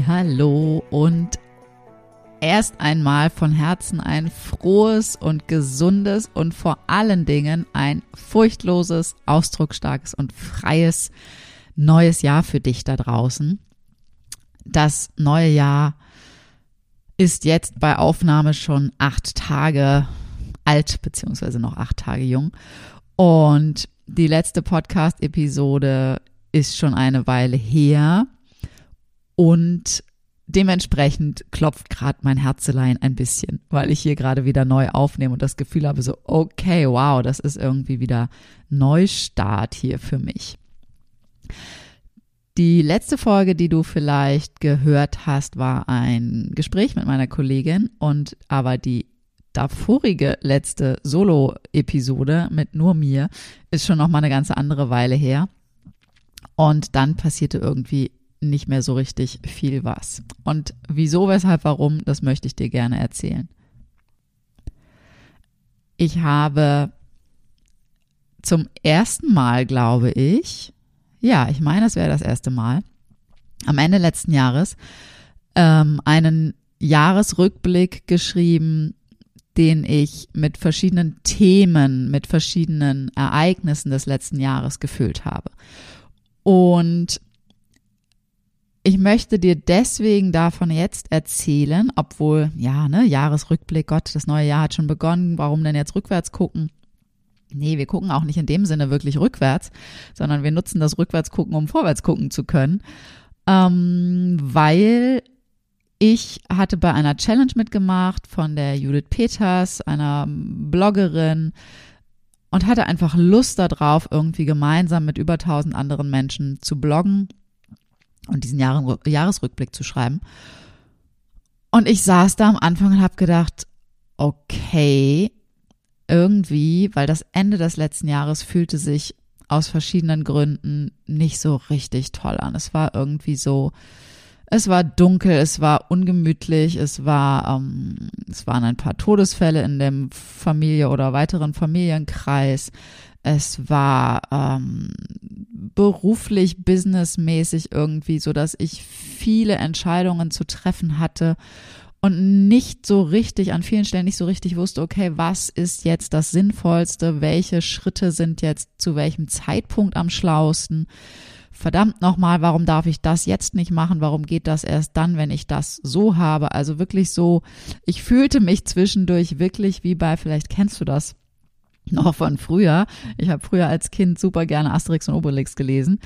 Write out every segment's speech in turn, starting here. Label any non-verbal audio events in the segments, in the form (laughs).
Hallo und erst einmal von Herzen ein frohes und gesundes und vor allen Dingen ein furchtloses, ausdrucksstarkes und freies neues Jahr für dich da draußen. Das neue Jahr ist jetzt bei Aufnahme schon acht Tage alt, beziehungsweise noch acht Tage jung. Und die letzte Podcast-Episode ist schon eine Weile her. Und dementsprechend klopft gerade mein Herzelein ein bisschen, weil ich hier gerade wieder neu aufnehme und das Gefühl habe, so, okay, wow, das ist irgendwie wieder Neustart hier für mich. Die letzte Folge, die du vielleicht gehört hast, war ein Gespräch mit meiner Kollegin und aber die davorige letzte Solo-Episode mit nur mir ist schon noch mal eine ganz andere Weile her. Und dann passierte irgendwie nicht mehr so richtig viel was. Und wieso, weshalb, warum, das möchte ich dir gerne erzählen. Ich habe zum ersten Mal, glaube ich, ja, ich meine, es wäre das erste Mal, am Ende letzten Jahres, ähm, einen Jahresrückblick geschrieben, den ich mit verschiedenen Themen, mit verschiedenen Ereignissen des letzten Jahres gefüllt habe. Und ich möchte dir deswegen davon jetzt erzählen, obwohl, ja, ne, Jahresrückblick, Gott, das neue Jahr hat schon begonnen, warum denn jetzt rückwärts gucken? Nee, wir gucken auch nicht in dem Sinne wirklich rückwärts, sondern wir nutzen das rückwärts gucken, um vorwärts gucken zu können. Ähm, weil ich hatte bei einer Challenge mitgemacht von der Judith Peters, einer Bloggerin, und hatte einfach Lust darauf, irgendwie gemeinsam mit über 1000 anderen Menschen zu bloggen und diesen Jahren, Jahresrückblick zu schreiben. Und ich saß da am Anfang und habe gedacht, okay, irgendwie, weil das Ende des letzten Jahres fühlte sich aus verschiedenen Gründen nicht so richtig toll an. Es war irgendwie so, es war dunkel, es war ungemütlich, es war, ähm, es waren ein paar Todesfälle in dem Familie oder weiteren Familienkreis. Es war ähm, beruflich, businessmäßig irgendwie, so dass ich viele Entscheidungen zu treffen hatte und nicht so richtig, an vielen Stellen nicht so richtig wusste, okay, was ist jetzt das Sinnvollste, welche Schritte sind jetzt zu welchem Zeitpunkt am schlausten. Verdammt nochmal, warum darf ich das jetzt nicht machen? Warum geht das erst dann, wenn ich das so habe? Also wirklich so, ich fühlte mich zwischendurch wirklich wie bei, vielleicht kennst du das, noch von früher. Ich habe früher als Kind super gerne Asterix und Obelix gelesen,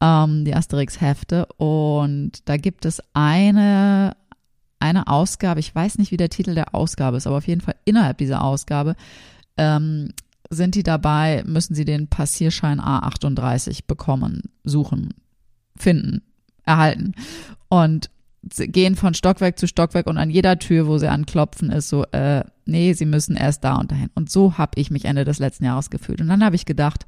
ähm, die Asterix-Hefte. Und da gibt es eine, eine Ausgabe, ich weiß nicht, wie der Titel der Ausgabe ist, aber auf jeden Fall innerhalb dieser Ausgabe ähm, sind die dabei, müssen sie den Passierschein A38 bekommen, suchen, finden, erhalten. Und gehen von Stockwerk zu Stockwerk und an jeder Tür, wo sie anklopfen, ist so, äh, nee, sie müssen erst da und dahin. Und so habe ich mich Ende des letzten Jahres gefühlt. Und dann habe ich gedacht,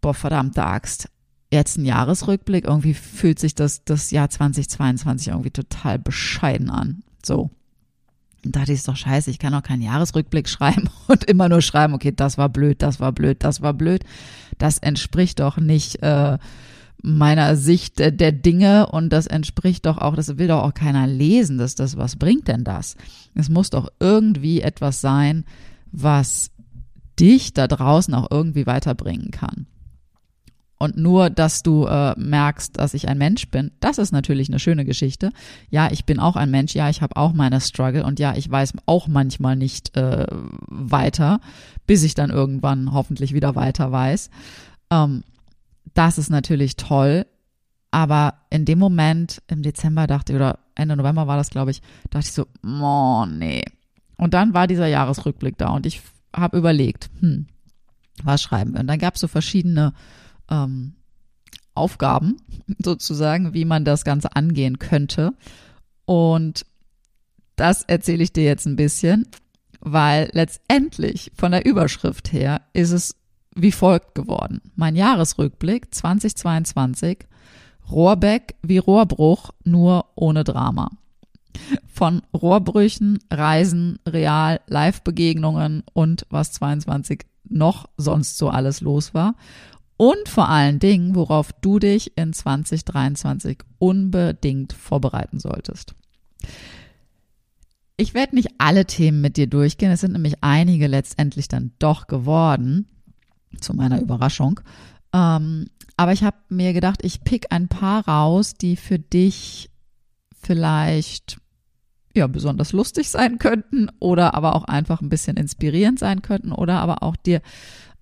boah, verdammte Axt, jetzt ein Jahresrückblick, irgendwie fühlt sich das, das Jahr 2022 irgendwie total bescheiden an. So. Und dachte ich, ist doch scheiße, ich kann auch keinen Jahresrückblick (laughs) schreiben und immer nur schreiben, okay, das war blöd, das war blöd, das war blöd. Das entspricht doch nicht äh, meiner Sicht der Dinge und das entspricht doch auch, das will doch auch keiner lesen, dass das, was bringt denn das? Es muss doch irgendwie etwas sein, was dich da draußen auch irgendwie weiterbringen kann. Und nur, dass du äh, merkst, dass ich ein Mensch bin, das ist natürlich eine schöne Geschichte. Ja, ich bin auch ein Mensch, ja, ich habe auch meine Struggle und ja, ich weiß auch manchmal nicht äh, weiter, bis ich dann irgendwann hoffentlich wieder weiter weiß. Ähm, das ist natürlich toll, aber in dem Moment, im Dezember dachte ich, oder Ende November war das, glaube ich, dachte ich so, oh nee. Und dann war dieser Jahresrückblick da und ich habe überlegt, hm, was schreiben wir? Und dann gab es so verschiedene ähm, Aufgaben (laughs) sozusagen, wie man das Ganze angehen könnte. Und das erzähle ich dir jetzt ein bisschen, weil letztendlich von der Überschrift her ist es wie folgt geworden. Mein Jahresrückblick 2022, Rohrbeck wie Rohrbruch, nur ohne Drama. Von Rohrbrüchen, Reisen, Real, Live-Begegnungen und was 22 noch sonst so alles los war und vor allen Dingen, worauf du dich in 2023 unbedingt vorbereiten solltest. Ich werde nicht alle Themen mit dir durchgehen, es sind nämlich einige letztendlich dann doch geworden, zu meiner Überraschung. Ähm, aber ich habe mir gedacht, ich pick ein paar raus, die für dich vielleicht ja besonders lustig sein könnten oder aber auch einfach ein bisschen inspirierend sein könnten oder aber auch dir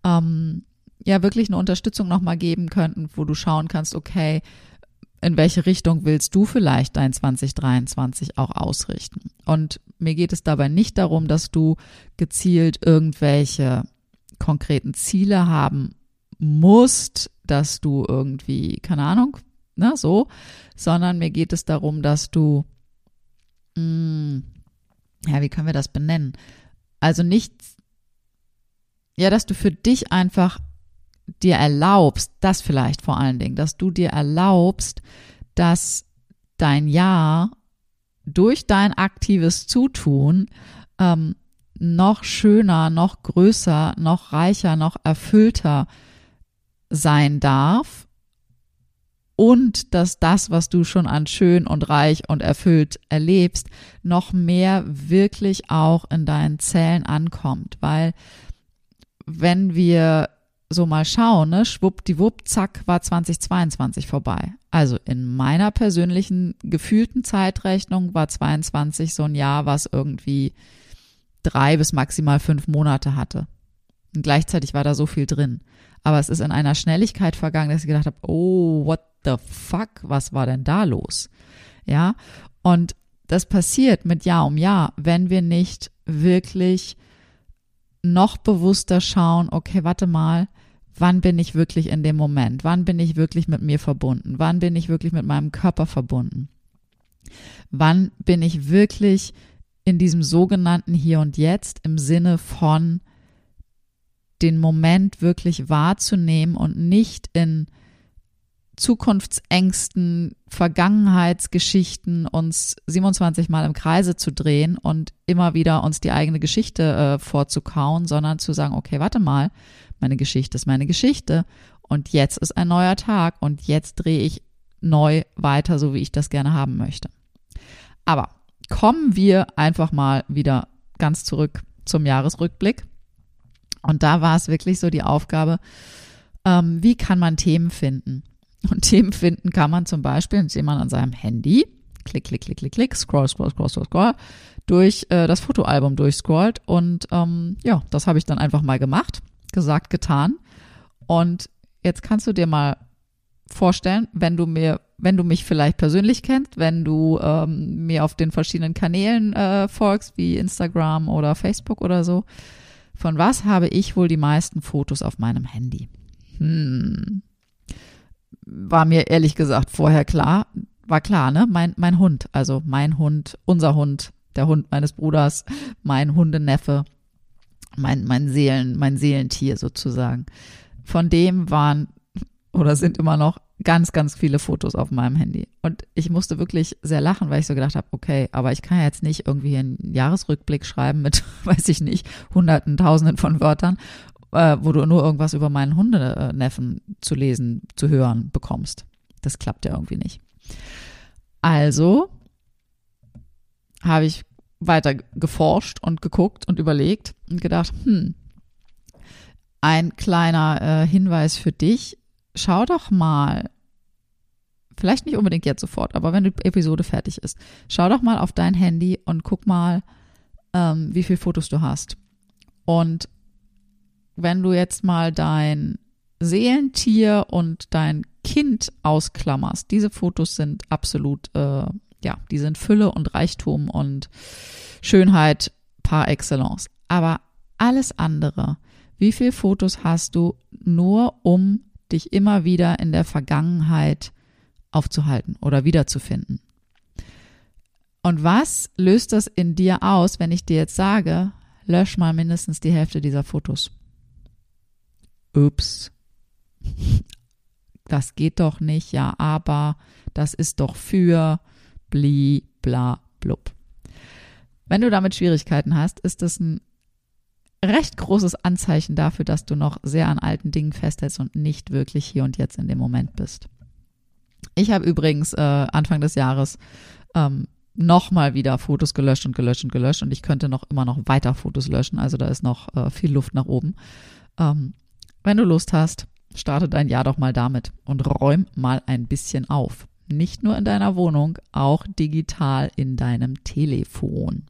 ähm, ja wirklich eine Unterstützung nochmal geben könnten, wo du schauen kannst, okay, in welche Richtung willst du vielleicht dein 2023 auch ausrichten? Und mir geht es dabei nicht darum, dass du gezielt irgendwelche konkreten Ziele haben musst, dass du irgendwie, keine Ahnung, ne, so, sondern mir geht es darum, dass du, mh, mm, ja, wie können wir das benennen? Also nicht, ja, dass du für dich einfach dir erlaubst, das vielleicht vor allen Dingen, dass du dir erlaubst, dass dein Jahr durch dein aktives Zutun ähm, noch schöner, noch größer, noch reicher, noch erfüllter sein darf und dass das, was du schon an schön und reich und erfüllt erlebst, noch mehr wirklich auch in deinen Zellen ankommt, weil wenn wir so mal schauen, ne, schwuppdiwupp, zack, war 2022 vorbei. Also in meiner persönlichen gefühlten Zeitrechnung war 22 so ein Jahr, was irgendwie drei bis maximal fünf Monate hatte. Und gleichzeitig war da so viel drin. Aber es ist in einer Schnelligkeit vergangen, dass ich gedacht habe, oh, what the fuck, was war denn da los? Ja, und das passiert mit Jahr um Jahr, wenn wir nicht wirklich noch bewusster schauen, okay, warte mal, wann bin ich wirklich in dem Moment? Wann bin ich wirklich mit mir verbunden? Wann bin ich wirklich mit meinem Körper verbunden? Wann bin ich wirklich in diesem sogenannten Hier und Jetzt im Sinne von den Moment wirklich wahrzunehmen und nicht in Zukunftsängsten, Vergangenheitsgeschichten uns 27 Mal im Kreise zu drehen und immer wieder uns die eigene Geschichte äh, vorzukauen, sondern zu sagen, okay, warte mal, meine Geschichte ist meine Geschichte und jetzt ist ein neuer Tag und jetzt drehe ich neu weiter, so wie ich das gerne haben möchte. Aber kommen wir einfach mal wieder ganz zurück zum Jahresrückblick. Und da war es wirklich so die Aufgabe, ähm, wie kann man Themen finden? Und (laughs) Themen finden kann man zum Beispiel, indem man an seinem Handy, klick, klick, klick, klick, klick, scroll, scroll, scroll, scroll, scroll, durch äh, das Fotoalbum durchscrollt. Und ähm, ja, das habe ich dann einfach mal gemacht gesagt, getan. Und jetzt kannst du dir mal vorstellen, wenn du mir, wenn du mich vielleicht persönlich kennst, wenn du ähm, mir auf den verschiedenen Kanälen äh, folgst, wie Instagram oder Facebook oder so, von was habe ich wohl die meisten Fotos auf meinem Handy? Hm. War mir ehrlich gesagt vorher klar, war klar, ne? Mein, mein Hund, also mein Hund, unser Hund, der Hund meines Bruders, mein Hundeneffe, mein, mein Seelen, mein Seelentier sozusagen. Von dem waren oder sind immer noch ganz, ganz viele Fotos auf meinem Handy. Und ich musste wirklich sehr lachen, weil ich so gedacht habe, okay, aber ich kann ja jetzt nicht irgendwie einen Jahresrückblick schreiben mit, (laughs) weiß ich nicht, hunderten, tausenden von Wörtern, äh, wo du nur irgendwas über meinen Hundeneffen zu lesen, zu hören bekommst. Das klappt ja irgendwie nicht. Also habe ich weiter geforscht und geguckt und überlegt und gedacht, hm, ein kleiner äh, Hinweis für dich. Schau doch mal, vielleicht nicht unbedingt jetzt sofort, aber wenn die Episode fertig ist, schau doch mal auf dein Handy und guck mal, ähm, wie viele Fotos du hast. Und wenn du jetzt mal dein Seelentier und dein Kind ausklammerst, diese Fotos sind absolut, äh, ja, die sind Fülle und Reichtum und Schönheit par excellence. Aber alles andere, wie viele Fotos hast du nur, um dich immer wieder in der Vergangenheit aufzuhalten oder wiederzufinden? Und was löst das in dir aus, wenn ich dir jetzt sage, lösch mal mindestens die Hälfte dieser Fotos? Ups. Das geht doch nicht, ja, aber das ist doch für bli bla blub. Wenn du damit Schwierigkeiten hast, ist das ein recht großes Anzeichen dafür, dass du noch sehr an alten Dingen festhältst und nicht wirklich hier und jetzt in dem Moment bist. Ich habe übrigens äh, Anfang des Jahres ähm, nochmal wieder Fotos gelöscht und gelöscht und gelöscht und ich könnte noch immer noch weiter Fotos löschen. Also da ist noch äh, viel Luft nach oben. Ähm, wenn du Lust hast, starte dein Jahr doch mal damit und räum mal ein bisschen auf. Nicht nur in deiner Wohnung, auch digital in deinem Telefon.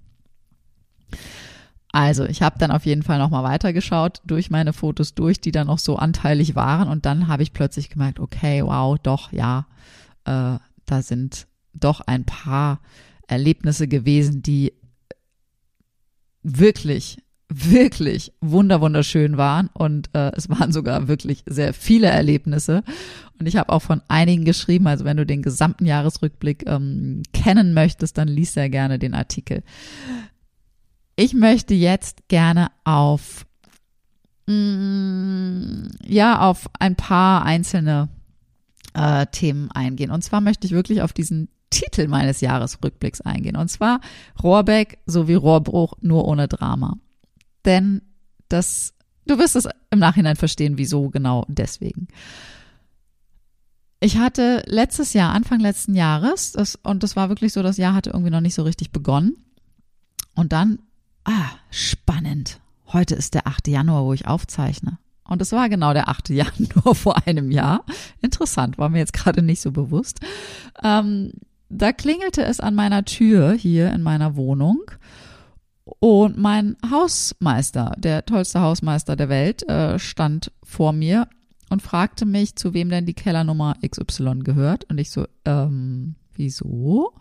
Also, ich habe dann auf jeden Fall nochmal weitergeschaut, durch meine Fotos durch, die dann noch so anteilig waren. Und dann habe ich plötzlich gemerkt, okay, wow, doch, ja, äh, da sind doch ein paar Erlebnisse gewesen, die wirklich, wirklich wunder wunderschön waren und äh, es waren sogar wirklich sehr viele Erlebnisse und ich habe auch von einigen geschrieben, also wenn du den gesamten Jahresrückblick ähm, kennen möchtest, dann liest sehr gerne den Artikel. Ich möchte jetzt gerne auf mm, ja auf ein paar einzelne äh, Themen eingehen und zwar möchte ich wirklich auf diesen Titel meines Jahresrückblicks eingehen. Und zwar Rohrbeck sowie Rohrbruch nur ohne Drama. Denn das, du wirst es im Nachhinein verstehen, wieso genau deswegen. Ich hatte letztes Jahr, Anfang letzten Jahres, das, und das war wirklich so, das Jahr hatte irgendwie noch nicht so richtig begonnen. Und dann, ah, spannend. Heute ist der 8. Januar, wo ich aufzeichne. Und es war genau der 8. (laughs) Januar vor einem Jahr. Interessant, war mir jetzt gerade nicht so bewusst. Ähm, da klingelte es an meiner Tür hier in meiner Wohnung. Und mein Hausmeister, der tollste Hausmeister der Welt, äh, stand vor mir und fragte mich, zu wem denn die Kellernummer XY gehört. Und ich so, ähm, wieso?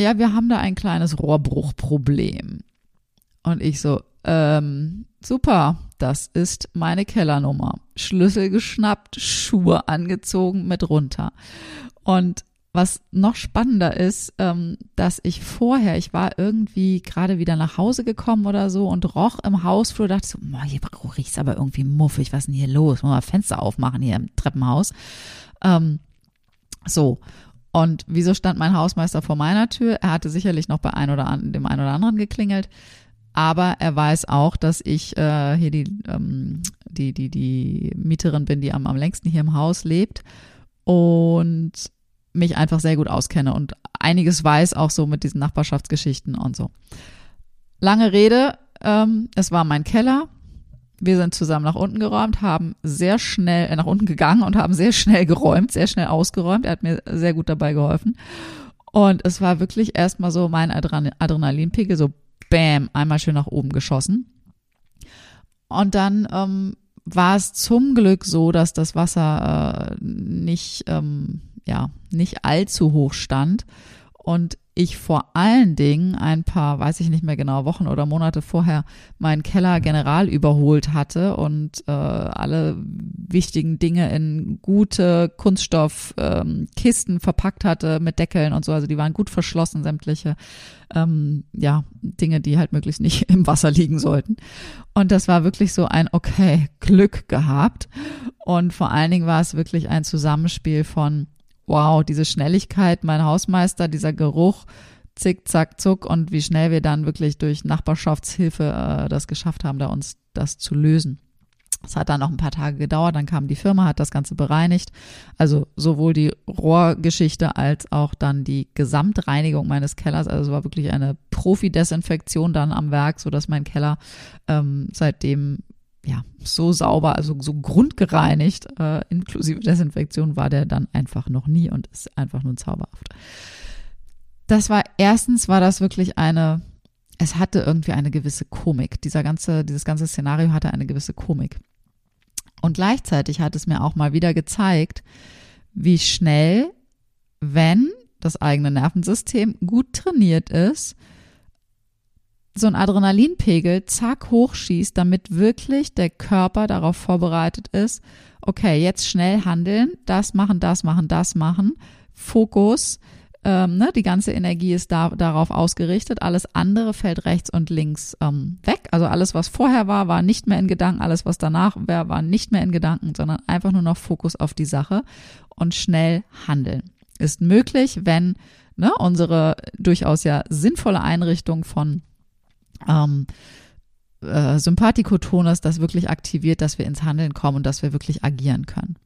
Ja, wir haben da ein kleines Rohrbruchproblem. Und ich so, ähm, super, das ist meine Kellernummer. Schlüssel geschnappt, Schuhe angezogen mit runter. Und was noch spannender ist, ähm, dass ich vorher, ich war irgendwie gerade wieder nach Hause gekommen oder so und roch im Hausflur, dachte so, boah, hier riecht's aber irgendwie muffig, was ist denn hier los? Muss mal Fenster aufmachen hier im Treppenhaus. Ähm, so. Und wieso stand mein Hausmeister vor meiner Tür? Er hatte sicherlich noch bei ein oder an, dem einen oder anderen geklingelt. Aber er weiß auch, dass ich äh, hier die, ähm, die, die, die Mieterin bin, die am, am längsten hier im Haus lebt und mich einfach sehr gut auskenne und einiges weiß auch so mit diesen Nachbarschaftsgeschichten und so. Lange Rede, ähm, es war mein Keller. Wir sind zusammen nach unten geräumt, haben sehr schnell äh, nach unten gegangen und haben sehr schnell geräumt, sehr schnell ausgeräumt. Er hat mir sehr gut dabei geholfen. Und es war wirklich erstmal so mein Adren Adrenalinpegel, so bam, einmal schön nach oben geschossen. Und dann ähm, war es zum Glück so, dass das Wasser äh, nicht, ähm, ja, nicht allzu hoch stand und ich vor allen Dingen ein paar, weiß ich nicht mehr genau, Wochen oder Monate vorher meinen Keller general überholt hatte und äh, alle wichtigen Dinge in gute Kunststoffkisten ähm, verpackt hatte mit Deckeln und so. Also die waren gut verschlossen, sämtliche ähm, ja, Dinge, die halt möglichst nicht (laughs) im Wasser liegen sollten. Und das war wirklich so ein, okay, Glück gehabt. Und vor allen Dingen war es wirklich ein Zusammenspiel von wow, diese Schnelligkeit, mein Hausmeister, dieser Geruch, zick, zack, zuck und wie schnell wir dann wirklich durch Nachbarschaftshilfe äh, das geschafft haben, da uns das zu lösen. Es hat dann noch ein paar Tage gedauert, dann kam die Firma, hat das Ganze bereinigt. Also sowohl die Rohrgeschichte als auch dann die Gesamtreinigung meines Kellers. Also es war wirklich eine Profi-Desinfektion dann am Werk, so dass mein Keller ähm, seitdem ja, so sauber, also so grundgereinigt, äh, inklusive Desinfektion war der dann einfach noch nie und ist einfach nur zauberhaft. Das war erstens war das wirklich eine, es hatte irgendwie eine gewisse Komik. Dieser ganze, dieses ganze Szenario hatte eine gewisse Komik. Und gleichzeitig hat es mir auch mal wieder gezeigt, wie schnell, wenn das eigene Nervensystem gut trainiert ist, so ein Adrenalinpegel zack hochschießt, damit wirklich der Körper darauf vorbereitet ist, okay, jetzt schnell handeln, das machen, das machen, das machen, Fokus, ähm, ne, die ganze Energie ist da, darauf ausgerichtet, alles andere fällt rechts und links ähm, weg. Also alles, was vorher war, war nicht mehr in Gedanken, alles, was danach war, war nicht mehr in Gedanken, sondern einfach nur noch Fokus auf die Sache und schnell handeln. Ist möglich, wenn ne, unsere durchaus ja sinnvolle Einrichtung von ähm, äh, Sympathikotonus das wirklich aktiviert, dass wir ins Handeln kommen und dass wir wirklich agieren können.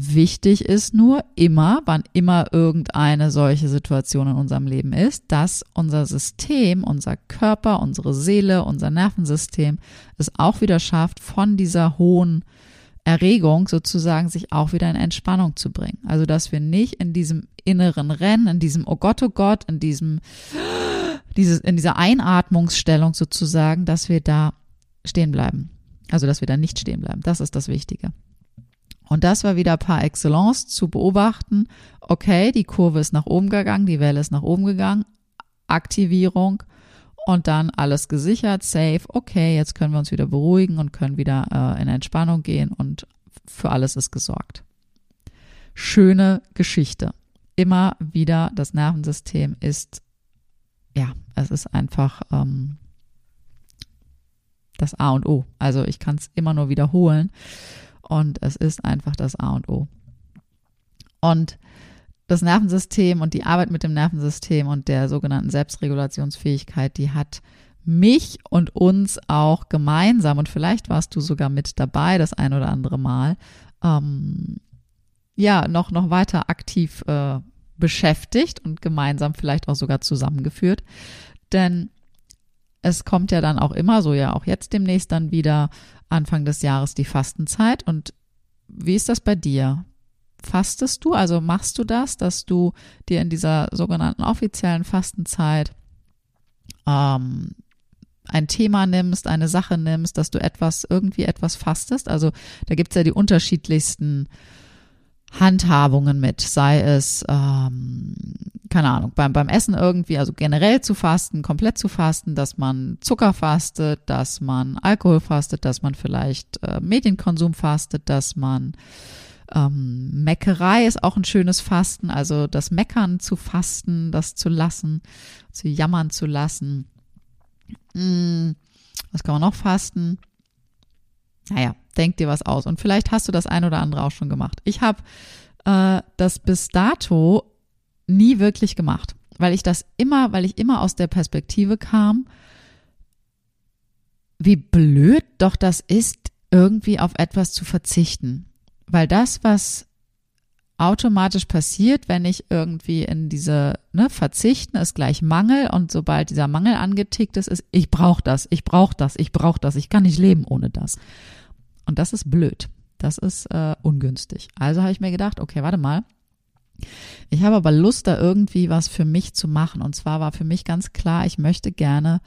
Wichtig ist nur immer, wann immer irgendeine solche Situation in unserem Leben ist, dass unser System, unser Körper, unsere Seele, unser Nervensystem es auch wieder schafft, von dieser hohen Erregung sozusagen sich auch wieder in Entspannung zu bringen. Also, dass wir nicht in diesem inneren Rennen, in diesem Oh Gott, oh Gott, in diesem dieses, in dieser Einatmungsstellung sozusagen, dass wir da stehen bleiben. Also, dass wir da nicht stehen bleiben. Das ist das Wichtige. Und das war wieder par excellence zu beobachten. Okay, die Kurve ist nach oben gegangen, die Welle ist nach oben gegangen. Aktivierung und dann alles gesichert, safe. Okay, jetzt können wir uns wieder beruhigen und können wieder äh, in Entspannung gehen und für alles ist gesorgt. Schöne Geschichte. Immer wieder das Nervensystem ist ja, es ist einfach ähm, das A und O. Also ich kann es immer nur wiederholen und es ist einfach das A und O. Und das Nervensystem und die Arbeit mit dem Nervensystem und der sogenannten Selbstregulationsfähigkeit, die hat mich und uns auch gemeinsam, und vielleicht warst du sogar mit dabei das ein oder andere Mal, ähm, ja, noch, noch weiter aktiv äh, beschäftigt und gemeinsam vielleicht auch sogar zusammengeführt. Denn es kommt ja dann auch immer so, ja auch jetzt demnächst dann wieder Anfang des Jahres die Fastenzeit. Und wie ist das bei dir? Fastest du, also machst du das, dass du dir in dieser sogenannten offiziellen Fastenzeit ähm, ein Thema nimmst, eine Sache nimmst, dass du etwas, irgendwie etwas fastest? Also da gibt's ja die unterschiedlichsten Handhabungen mit, sei es, ähm, keine Ahnung, beim, beim Essen irgendwie, also generell zu fasten, komplett zu fasten, dass man Zucker fastet, dass man Alkohol fastet, dass man vielleicht äh, Medienkonsum fastet, dass man ähm, Meckerei ist auch ein schönes Fasten, also das Meckern zu fasten, das zu lassen, zu jammern zu lassen. Hm, was kann man noch fasten? Naja, denk dir was aus. Und vielleicht hast du das ein oder andere auch schon gemacht. Ich habe äh, das bis dato nie wirklich gemacht, weil ich das immer, weil ich immer aus der Perspektive kam, wie blöd doch das ist, irgendwie auf etwas zu verzichten. Weil das, was automatisch passiert, wenn ich irgendwie in diese ne, Verzichten ist gleich Mangel und sobald dieser Mangel angetickt ist, ist ich brauche das, ich brauche das, ich brauche das, ich kann nicht leben ohne das. Und das ist blöd. Das ist äh, ungünstig. Also habe ich mir gedacht, okay, warte mal. Ich habe aber Lust, da irgendwie was für mich zu machen. Und zwar war für mich ganz klar, ich möchte gerne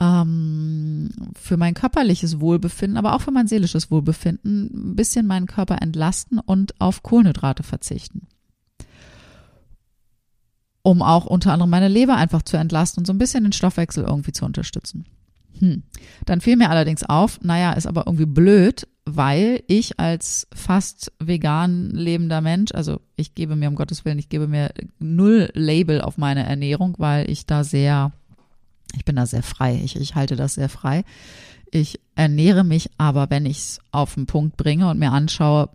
ähm, für mein körperliches Wohlbefinden, aber auch für mein seelisches Wohlbefinden ein bisschen meinen Körper entlasten und auf Kohlenhydrate verzichten. Um auch unter anderem meine Leber einfach zu entlasten und so ein bisschen den Stoffwechsel irgendwie zu unterstützen. Hm. Dann fiel mir allerdings auf, naja, ist aber irgendwie blöd, weil ich als fast vegan lebender Mensch, also ich gebe mir um Gottes Willen, ich gebe mir null Label auf meine Ernährung, weil ich da sehr, ich bin da sehr frei, ich, ich halte das sehr frei. Ich ernähre mich aber, wenn ich es auf den Punkt bringe und mir anschaue,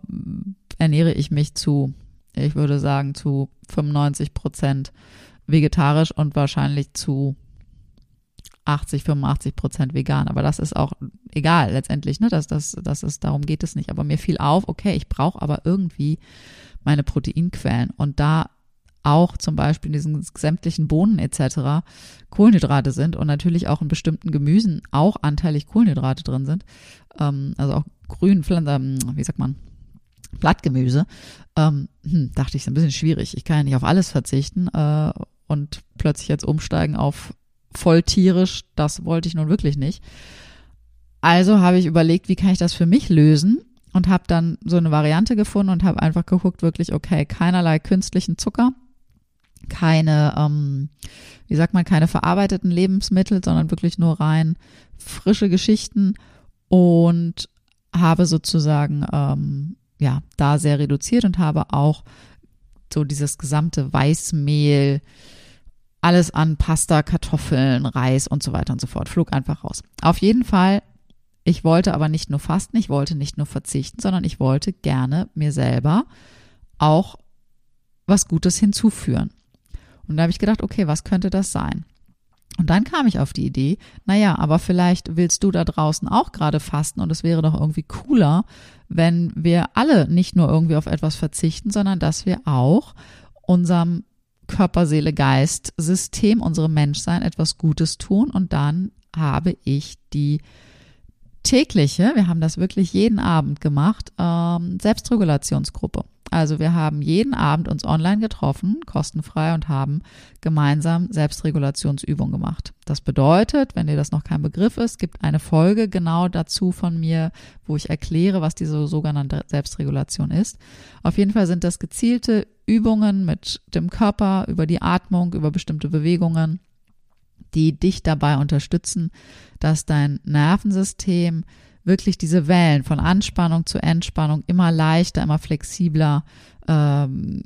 ernähre ich mich zu, ich würde sagen, zu 95 Prozent vegetarisch und wahrscheinlich zu 80, 85 Prozent vegan. Aber das ist auch egal letztendlich, ne? Das, das, das ist, darum geht es nicht. Aber mir fiel auf, okay, ich brauche aber irgendwie meine Proteinquellen. Und da auch zum Beispiel in diesen sämtlichen Bohnen etc. Kohlenhydrate sind und natürlich auch in bestimmten Gemüsen auch anteilig Kohlenhydrate drin sind. Ähm, also auch grün, ähm, wie sagt man, Blattgemüse. Ähm, hm, dachte ich, ist ein bisschen schwierig. Ich kann ja nicht auf alles verzichten äh, und plötzlich jetzt umsteigen auf voll tierisch. Das wollte ich nun wirklich nicht. Also habe ich überlegt, wie kann ich das für mich lösen und habe dann so eine Variante gefunden und habe einfach geguckt, wirklich, okay, keinerlei künstlichen Zucker, keine, ähm, wie sagt man, keine verarbeiteten Lebensmittel, sondern wirklich nur rein frische Geschichten und habe sozusagen ähm, ja da sehr reduziert und habe auch so dieses gesamte Weißmehl, alles an Pasta, Kartoffeln, Reis und so weiter und so fort, flog einfach raus. Auf jeden Fall ich wollte aber nicht nur fasten, ich wollte nicht nur verzichten, sondern ich wollte gerne mir selber auch was Gutes hinzuführen. Und da habe ich gedacht, okay, was könnte das sein? Und dann kam ich auf die Idee, naja, aber vielleicht willst du da draußen auch gerade fasten und es wäre doch irgendwie cooler, wenn wir alle nicht nur irgendwie auf etwas verzichten, sondern dass wir auch unserem Körper, Seele, Geist, System, unserem Menschsein etwas Gutes tun. Und dann habe ich die tägliche, wir haben das wirklich jeden Abend gemacht, ähm, Selbstregulationsgruppe. Also wir haben jeden Abend uns online getroffen, kostenfrei und haben gemeinsam Selbstregulationsübungen gemacht. Das bedeutet, wenn dir das noch kein Begriff ist, gibt eine Folge genau dazu von mir, wo ich erkläre, was diese sogenannte Selbstregulation ist. Auf jeden Fall sind das gezielte Übungen mit dem Körper über die Atmung, über bestimmte Bewegungen die dich dabei unterstützen, dass dein Nervensystem wirklich diese Wellen von Anspannung zu Entspannung immer leichter, immer flexibler ähm,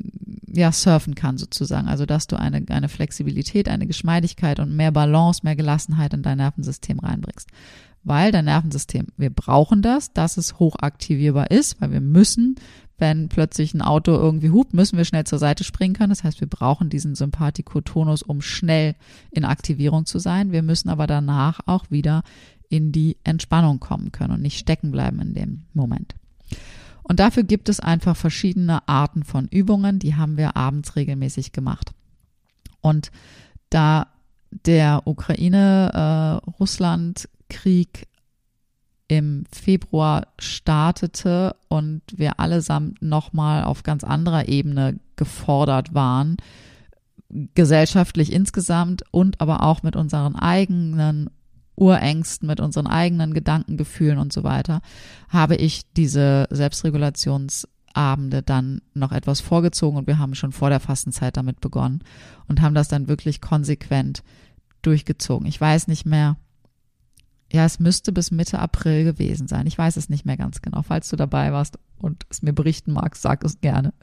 ja, surfen kann sozusagen. Also dass du eine, eine Flexibilität, eine Geschmeidigkeit und mehr Balance, mehr Gelassenheit in dein Nervensystem reinbringst. Weil dein Nervensystem, wir brauchen das, dass es hochaktivierbar ist, weil wir müssen wenn plötzlich ein Auto irgendwie hupt, müssen wir schnell zur Seite springen können. Das heißt, wir brauchen diesen Sympathikotonus, um schnell in Aktivierung zu sein. Wir müssen aber danach auch wieder in die Entspannung kommen können und nicht stecken bleiben in dem Moment. Und dafür gibt es einfach verschiedene Arten von Übungen, die haben wir abends regelmäßig gemacht. Und da der Ukraine-Russland-Krieg im Februar startete und wir allesamt nochmal auf ganz anderer Ebene gefordert waren, gesellschaftlich insgesamt und aber auch mit unseren eigenen Urängsten, mit unseren eigenen Gedankengefühlen und so weiter, habe ich diese Selbstregulationsabende dann noch etwas vorgezogen und wir haben schon vor der Fastenzeit damit begonnen und haben das dann wirklich konsequent durchgezogen. Ich weiß nicht mehr, ja, es müsste bis Mitte April gewesen sein. Ich weiß es nicht mehr ganz genau. Falls du dabei warst und es mir berichten magst, sag es gerne.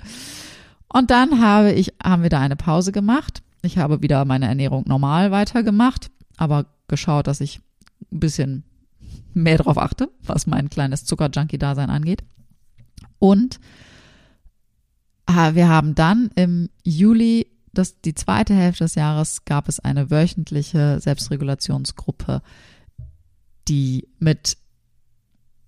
Und dann habe ich, haben wir da eine Pause gemacht. Ich habe wieder meine Ernährung normal weitergemacht, aber geschaut, dass ich ein bisschen mehr darauf achte, was mein kleines Zuckerjunkie-Dasein angeht. Und wir haben dann im Juli, das, die zweite Hälfte des Jahres, gab es eine wöchentliche Selbstregulationsgruppe die mit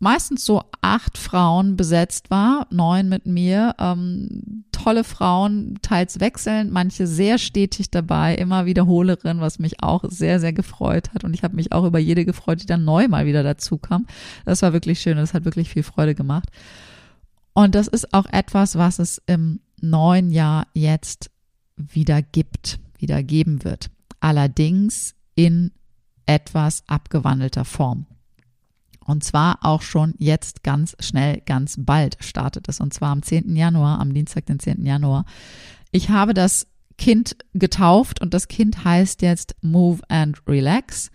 meistens so acht Frauen besetzt war, neun mit mir. Ähm, tolle Frauen, teils wechselnd, manche sehr stetig dabei, immer Wiederholerin, was mich auch sehr, sehr gefreut hat. Und ich habe mich auch über jede gefreut, die dann neu mal wieder dazu kam. Das war wirklich schön, das hat wirklich viel Freude gemacht. Und das ist auch etwas, was es im neuen Jahr jetzt wieder gibt, wieder geben wird. Allerdings in etwas abgewandelter Form. Und zwar auch schon jetzt ganz schnell, ganz bald startet es. Und zwar am 10. Januar, am Dienstag, den 10. Januar. Ich habe das Kind getauft und das Kind heißt jetzt Move and Relax,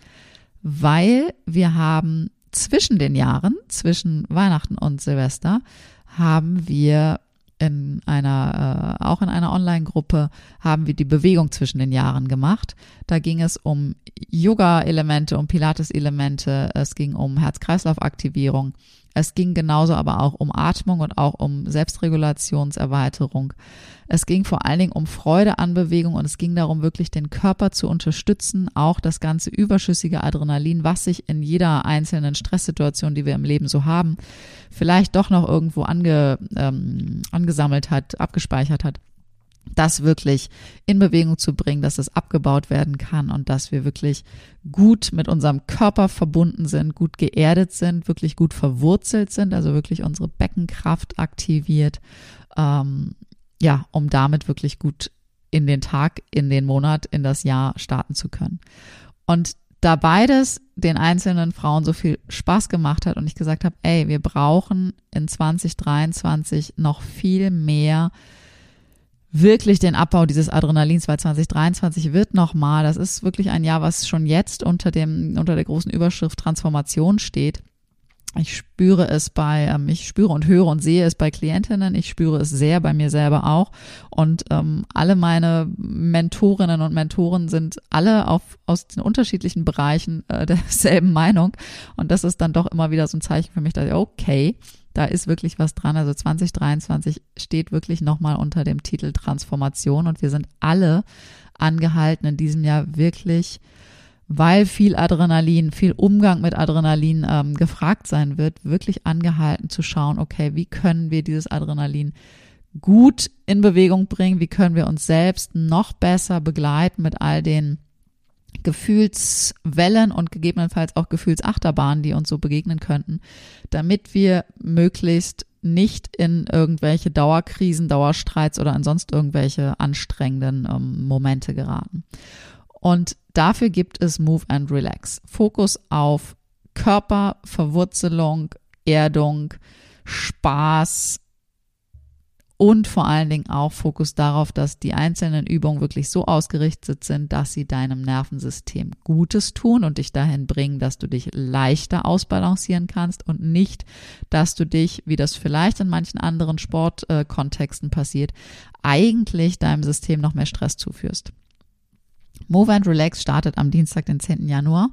weil wir haben zwischen den Jahren, zwischen Weihnachten und Silvester, haben wir in einer, äh, auch in einer Online-Gruppe haben wir die Bewegung zwischen den Jahren gemacht. Da ging es um Yoga-Elemente, um Pilates-Elemente, es ging um Herz-Kreislauf-Aktivierung, es ging genauso aber auch um Atmung und auch um Selbstregulationserweiterung. Es ging vor allen Dingen um Freude an Bewegung und es ging darum, wirklich den Körper zu unterstützen, auch das ganze überschüssige Adrenalin, was sich in jeder einzelnen Stresssituation, die wir im Leben so haben, vielleicht doch noch irgendwo ange, ähm, angesammelt hat, abgespeichert hat das wirklich in Bewegung zu bringen, dass es abgebaut werden kann und dass wir wirklich gut mit unserem Körper verbunden sind, gut geerdet sind, wirklich gut verwurzelt sind, also wirklich unsere Beckenkraft aktiviert, ähm, ja, um damit wirklich gut in den Tag, in den Monat, in das Jahr starten zu können. Und da beides den einzelnen Frauen so viel Spaß gemacht hat und ich gesagt habe, ey, wir brauchen in 2023 noch viel mehr wirklich den Abbau dieses Adrenalins, weil 2023 wird nochmal, das ist wirklich ein Jahr, was schon jetzt unter dem, unter der großen Überschrift Transformation steht. Ich spüre es bei, ähm, ich spüre und höre und sehe es bei Klientinnen, ich spüre es sehr bei mir selber auch. Und ähm, alle meine Mentorinnen und Mentoren sind alle auf, aus den unterschiedlichen Bereichen äh, (laughs) derselben Meinung. Und das ist dann doch immer wieder so ein Zeichen für mich, dass ich, okay, da ist wirklich was dran. Also 2023 steht wirklich nochmal unter dem Titel Transformation und wir sind alle angehalten, in diesem Jahr wirklich weil viel Adrenalin, viel Umgang mit Adrenalin ähm, gefragt sein wird, wirklich angehalten zu schauen, okay, wie können wir dieses Adrenalin gut in Bewegung bringen, wie können wir uns selbst noch besser begleiten mit all den Gefühlswellen und gegebenenfalls auch Gefühlsachterbahnen, die uns so begegnen könnten, damit wir möglichst nicht in irgendwelche Dauerkrisen, Dauerstreits oder ansonsten irgendwelche anstrengenden ähm, Momente geraten. Und dafür gibt es Move and Relax. Fokus auf Körperverwurzelung, Erdung, Spaß und vor allen Dingen auch Fokus darauf, dass die einzelnen Übungen wirklich so ausgerichtet sind, dass sie deinem Nervensystem Gutes tun und dich dahin bringen, dass du dich leichter ausbalancieren kannst und nicht, dass du dich, wie das vielleicht in manchen anderen Sportkontexten passiert, eigentlich deinem System noch mehr Stress zuführst. Move and Relax startet am Dienstag, den 10. Januar.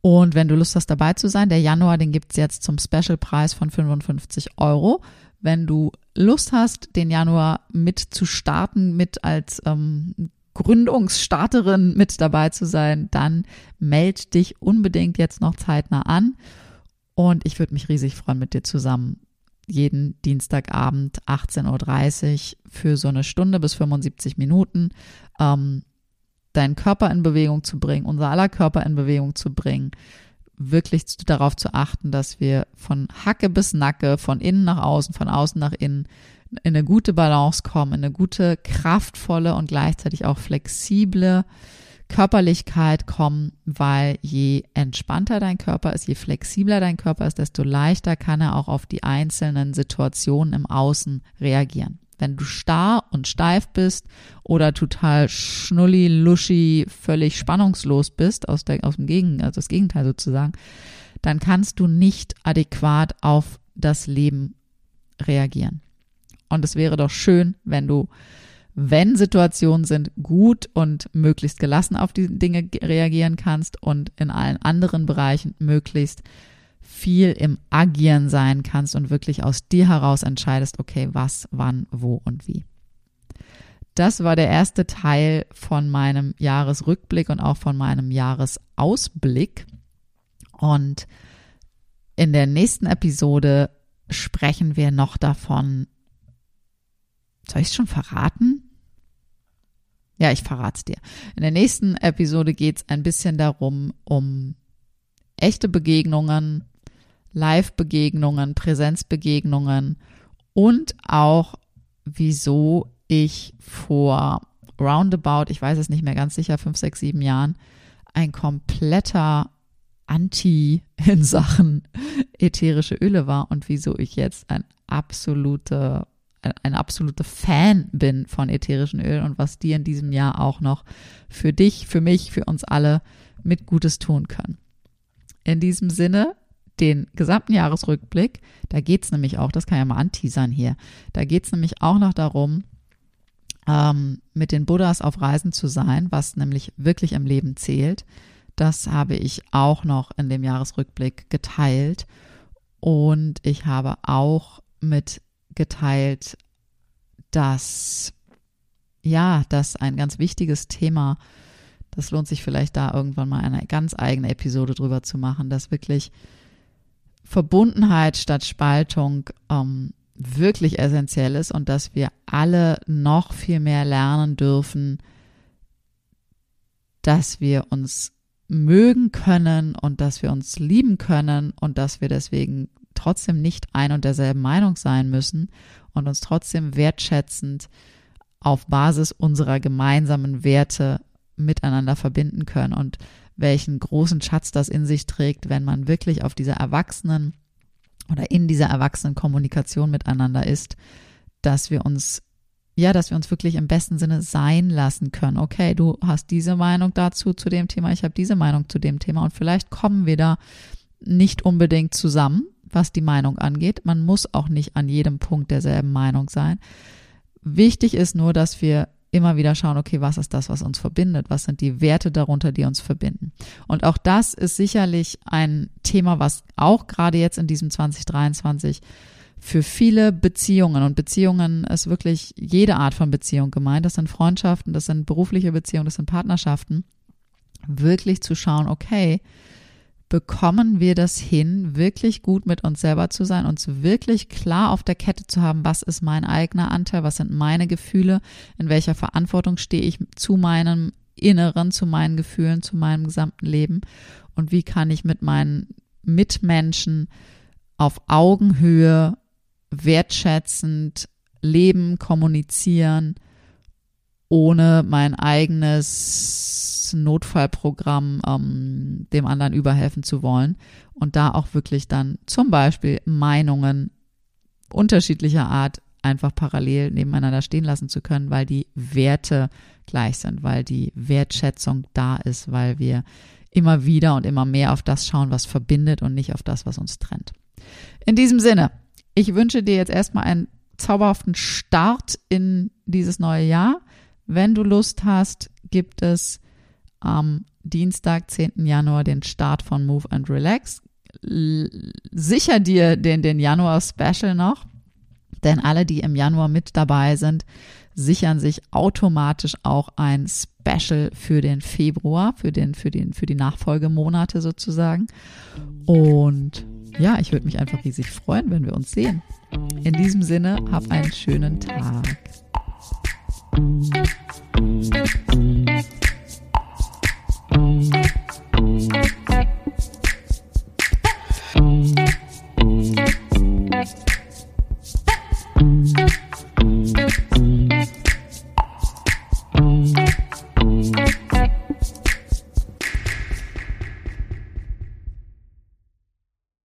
Und wenn du Lust hast, dabei zu sein, der Januar, den gibt's jetzt zum Special-Preis von 55 Euro. Wenn du Lust hast, den Januar mit zu starten, mit als ähm, Gründungsstarterin mit dabei zu sein, dann meld dich unbedingt jetzt noch zeitnah an. Und ich würde mich riesig freuen, mit dir zusammen jeden Dienstagabend 18.30 Uhr für so eine Stunde bis 75 Minuten ähm, deinen Körper in Bewegung zu bringen, unser aller Körper in Bewegung zu bringen, wirklich darauf zu achten, dass wir von Hacke bis Nacke, von innen nach außen, von außen nach innen in eine gute Balance kommen, in eine gute, kraftvolle und gleichzeitig auch flexible Körperlichkeit kommen, weil je entspannter dein Körper ist, je flexibler dein Körper ist, desto leichter kann er auch auf die einzelnen Situationen im Außen reagieren. Wenn du starr und steif bist oder total schnulli, luschi, völlig spannungslos bist, aus, der, aus dem Gegen, also das Gegenteil sozusagen, dann kannst du nicht adäquat auf das Leben reagieren. Und es wäre doch schön, wenn du, wenn Situationen sind, gut und möglichst gelassen auf die Dinge reagieren kannst und in allen anderen Bereichen möglichst viel im Agieren sein kannst und wirklich aus dir heraus entscheidest, okay, was, wann, wo und wie. Das war der erste Teil von meinem Jahresrückblick und auch von meinem Jahresausblick. Und in der nächsten Episode sprechen wir noch davon. Soll ich es schon verraten? Ja, ich verrate es dir. In der nächsten Episode geht es ein bisschen darum, um echte Begegnungen, Live-Begegnungen, Präsenzbegegnungen und auch, wieso ich vor roundabout, ich weiß es nicht mehr ganz sicher, fünf, sechs, sieben Jahren, ein kompletter Anti in Sachen ätherische Öle war und wieso ich jetzt ein absoluter ein absoluter Fan bin von ätherischen Ölen und was die in diesem Jahr auch noch für dich, für mich, für uns alle mit Gutes tun können. In diesem Sinne, den gesamten Jahresrückblick, da geht es nämlich auch, das kann ja mal anteasern hier, da geht es nämlich auch noch darum, ähm, mit den Buddhas auf Reisen zu sein, was nämlich wirklich im Leben zählt. Das habe ich auch noch in dem Jahresrückblick geteilt. Und ich habe auch mit geteilt, dass, ja, dass ein ganz wichtiges Thema, das lohnt sich vielleicht da irgendwann mal eine ganz eigene Episode drüber zu machen, dass wirklich Verbundenheit statt Spaltung ähm, wirklich essentiell ist und dass wir alle noch viel mehr lernen dürfen, dass wir uns mögen können und dass wir uns lieben können und dass wir deswegen trotzdem nicht ein und derselben Meinung sein müssen und uns trotzdem wertschätzend auf Basis unserer gemeinsamen Werte miteinander verbinden können. Und welchen großen Schatz das in sich trägt, wenn man wirklich auf dieser Erwachsenen oder in dieser erwachsenen Kommunikation miteinander ist, dass wir uns ja, dass wir uns wirklich im besten Sinne sein lassen können. Okay, du hast diese Meinung dazu zu dem Thema, ich habe diese Meinung zu dem Thema und vielleicht kommen wir da nicht unbedingt zusammen, was die Meinung angeht. Man muss auch nicht an jedem Punkt derselben Meinung sein. Wichtig ist nur, dass wir immer wieder schauen, okay, was ist das, was uns verbindet? Was sind die Werte darunter, die uns verbinden? Und auch das ist sicherlich ein Thema, was auch gerade jetzt in diesem 2023 für viele Beziehungen und Beziehungen ist wirklich jede Art von Beziehung gemeint. Das sind Freundschaften, das sind berufliche Beziehungen, das sind Partnerschaften. Wirklich zu schauen, okay, bekommen wir das hin, wirklich gut mit uns selber zu sein, uns wirklich klar auf der Kette zu haben, was ist mein eigener Anteil, was sind meine Gefühle, in welcher Verantwortung stehe ich zu meinem Inneren, zu meinen Gefühlen, zu meinem gesamten Leben und wie kann ich mit meinen Mitmenschen auf Augenhöhe wertschätzend leben, kommunizieren, ohne mein eigenes Notfallprogramm ähm, dem anderen überhelfen zu wollen und da auch wirklich dann zum Beispiel Meinungen unterschiedlicher Art einfach parallel nebeneinander stehen lassen zu können, weil die Werte gleich sind, weil die Wertschätzung da ist, weil wir immer wieder und immer mehr auf das schauen, was verbindet und nicht auf das, was uns trennt. In diesem Sinne, ich wünsche dir jetzt erstmal einen zauberhaften Start in dieses neue Jahr. Wenn du Lust hast, gibt es am Dienstag, 10. Januar, den Start von Move and Relax. Sicher dir den, den Januar-Special noch, denn alle, die im Januar mit dabei sind, sichern sich automatisch auch ein Special für den Februar, für, den, für, den, für die Nachfolgemonate sozusagen. Und ja, ich würde mich einfach riesig freuen, wenn wir uns sehen. In diesem Sinne, hab einen schönen Tag.